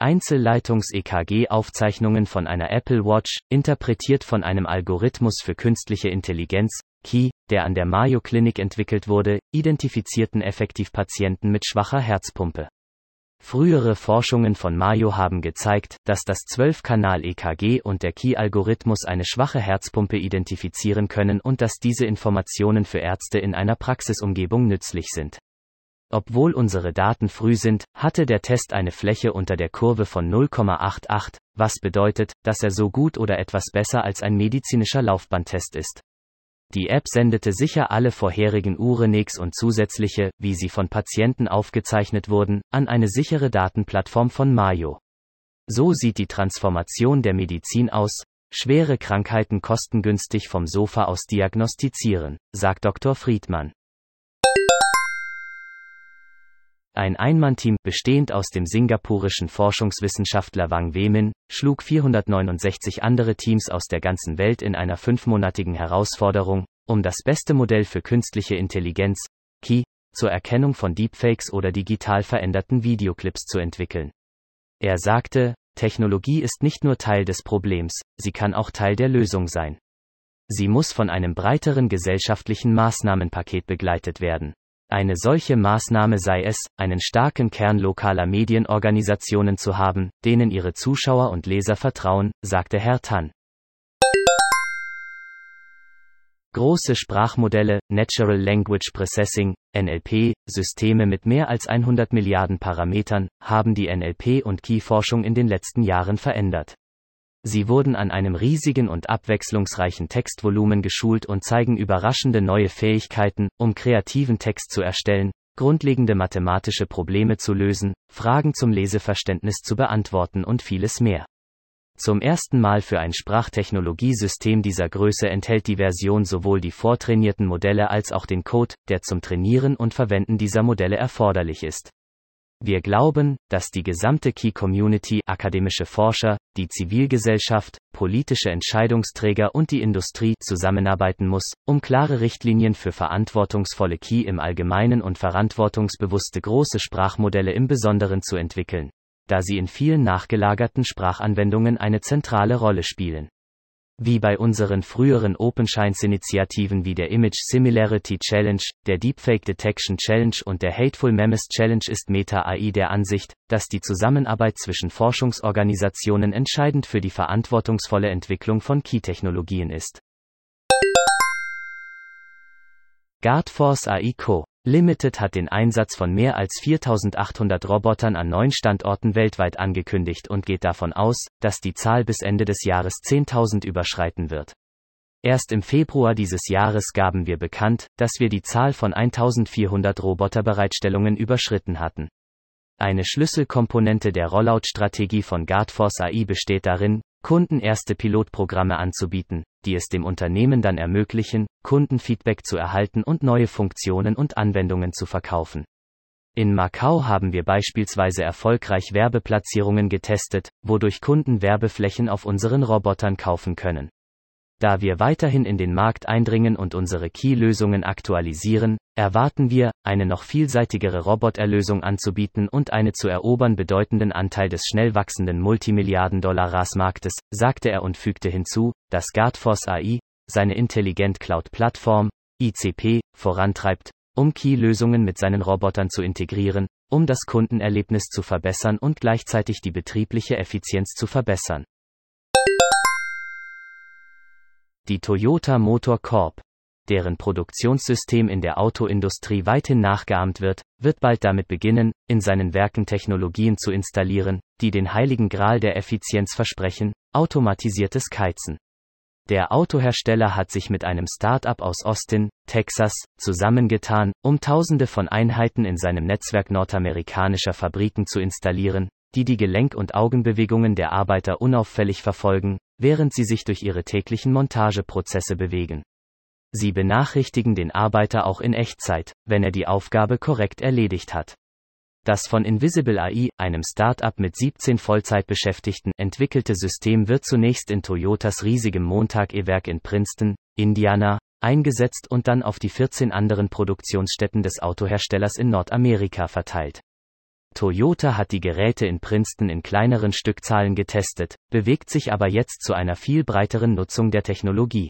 Einzelleitungs-EKG-Aufzeichnungen von einer Apple Watch, interpretiert von einem Algorithmus für künstliche Intelligenz, Key, der an der Mayo Clinic entwickelt wurde, identifizierten effektiv Patienten mit schwacher Herzpumpe. Frühere Forschungen von Mayo haben gezeigt, dass das 12-Kanal-EKG und der Key-Algorithmus eine schwache Herzpumpe identifizieren können und dass diese Informationen für Ärzte in einer Praxisumgebung nützlich sind. Obwohl unsere Daten früh sind, hatte der Test eine Fläche unter der Kurve von 0,88, was bedeutet, dass er so gut oder etwas besser als ein medizinischer Laufbahntest ist. Die App sendete sicher alle vorherigen Urenix und zusätzliche, wie sie von Patienten aufgezeichnet wurden, an eine sichere Datenplattform von Mayo. So sieht die Transformation der Medizin aus, schwere Krankheiten kostengünstig vom Sofa aus diagnostizieren, sagt Dr. Friedmann. Ein Einmannteam, bestehend aus dem singapurischen Forschungswissenschaftler Wang Wemin, schlug 469 andere Teams aus der ganzen Welt in einer fünfmonatigen Herausforderung, um das beste Modell für künstliche Intelligenz, KI, zur Erkennung von Deepfakes oder digital veränderten Videoclips zu entwickeln. Er sagte, Technologie ist nicht nur Teil des Problems, sie kann auch Teil der Lösung sein. Sie muss von einem breiteren gesellschaftlichen Maßnahmenpaket begleitet werden. Eine solche Maßnahme sei es, einen starken Kern lokaler Medienorganisationen zu haben, denen ihre Zuschauer und Leser vertrauen, sagte Herr Tan. Große Sprachmodelle, Natural Language Processing, NLP, Systeme mit mehr als 100 Milliarden Parametern, haben die NLP- und Key-Forschung in den letzten Jahren verändert. Sie wurden an einem riesigen und abwechslungsreichen Textvolumen geschult und zeigen überraschende neue Fähigkeiten, um kreativen Text zu erstellen, grundlegende mathematische Probleme zu lösen, Fragen zum Leseverständnis zu beantworten und vieles mehr. Zum ersten Mal für ein Sprachtechnologiesystem dieser Größe enthält die Version sowohl die vortrainierten Modelle als auch den Code, der zum Trainieren und Verwenden dieser Modelle erforderlich ist. Wir glauben, dass die gesamte Key-Community, akademische Forscher, die Zivilgesellschaft, politische Entscheidungsträger und die Industrie zusammenarbeiten muss, um klare Richtlinien für verantwortungsvolle Key im Allgemeinen und verantwortungsbewusste große Sprachmodelle im Besonderen zu entwickeln, da sie in vielen nachgelagerten Sprachanwendungen eine zentrale Rolle spielen. Wie bei unseren früheren OpenScience-Initiativen wie der Image Similarity Challenge, der Deepfake Detection Challenge und der Hateful Memes Challenge ist Meta AI der Ansicht, dass die Zusammenarbeit zwischen Forschungsorganisationen entscheidend für die verantwortungsvolle Entwicklung von Key-Technologien ist. Guardforce AI Co. Limited hat den Einsatz von mehr als 4800 Robotern an neun Standorten weltweit angekündigt und geht davon aus, dass die Zahl bis Ende des Jahres 10.000 überschreiten wird. Erst im Februar dieses Jahres gaben wir bekannt, dass wir die Zahl von 1400 Roboterbereitstellungen überschritten hatten. Eine Schlüsselkomponente der Rollout-Strategie von Guardforce AI besteht darin, Kunden erste Pilotprogramme anzubieten, die es dem Unternehmen dann ermöglichen, Kundenfeedback zu erhalten und neue Funktionen und Anwendungen zu verkaufen. In Macau haben wir beispielsweise erfolgreich Werbeplatzierungen getestet, wodurch Kunden Werbeflächen auf unseren Robotern kaufen können. Da wir weiterhin in den Markt eindringen und unsere Key-Lösungen aktualisieren, erwarten wir, eine noch vielseitigere Roboterlösung anzubieten und eine zu erobern bedeutenden Anteil des schnell wachsenden Multimilliarden-Dollar-RAS-Marktes, sagte er und fügte hinzu, dass Guardforce AI, seine Intelligent Cloud-Plattform, ICP, vorantreibt, um Key-Lösungen mit seinen Robotern zu integrieren, um das Kundenerlebnis zu verbessern und gleichzeitig die betriebliche Effizienz zu verbessern. Die Toyota Motor Corp, deren Produktionssystem in der Autoindustrie weithin nachgeahmt wird, wird bald damit beginnen, in seinen Werken Technologien zu installieren, die den heiligen Gral der Effizienz versprechen, automatisiertes Keizen. Der Autohersteller hat sich mit einem Start-up aus Austin, Texas, zusammengetan, um Tausende von Einheiten in seinem Netzwerk nordamerikanischer Fabriken zu installieren, die die Gelenk- und Augenbewegungen der Arbeiter unauffällig verfolgen, während sie sich durch ihre täglichen Montageprozesse bewegen. Sie benachrichtigen den Arbeiter auch in Echtzeit, wenn er die Aufgabe korrekt erledigt hat. Das von Invisible AI, einem Start-up mit 17 Vollzeitbeschäftigten, entwickelte System wird zunächst in Toyotas riesigem Montag-E-Werk in Princeton, Indiana, eingesetzt und dann auf die 14 anderen Produktionsstätten des Autoherstellers in Nordamerika verteilt. Toyota hat die Geräte in Princeton in kleineren Stückzahlen getestet, bewegt sich aber jetzt zu einer viel breiteren Nutzung der Technologie.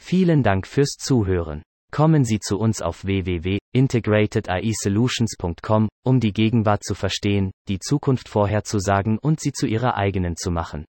Vielen Dank fürs Zuhören. Kommen Sie zu uns auf www.integratediSolutions.com, um die Gegenwart zu verstehen, die Zukunft vorherzusagen und sie zu Ihrer eigenen zu machen.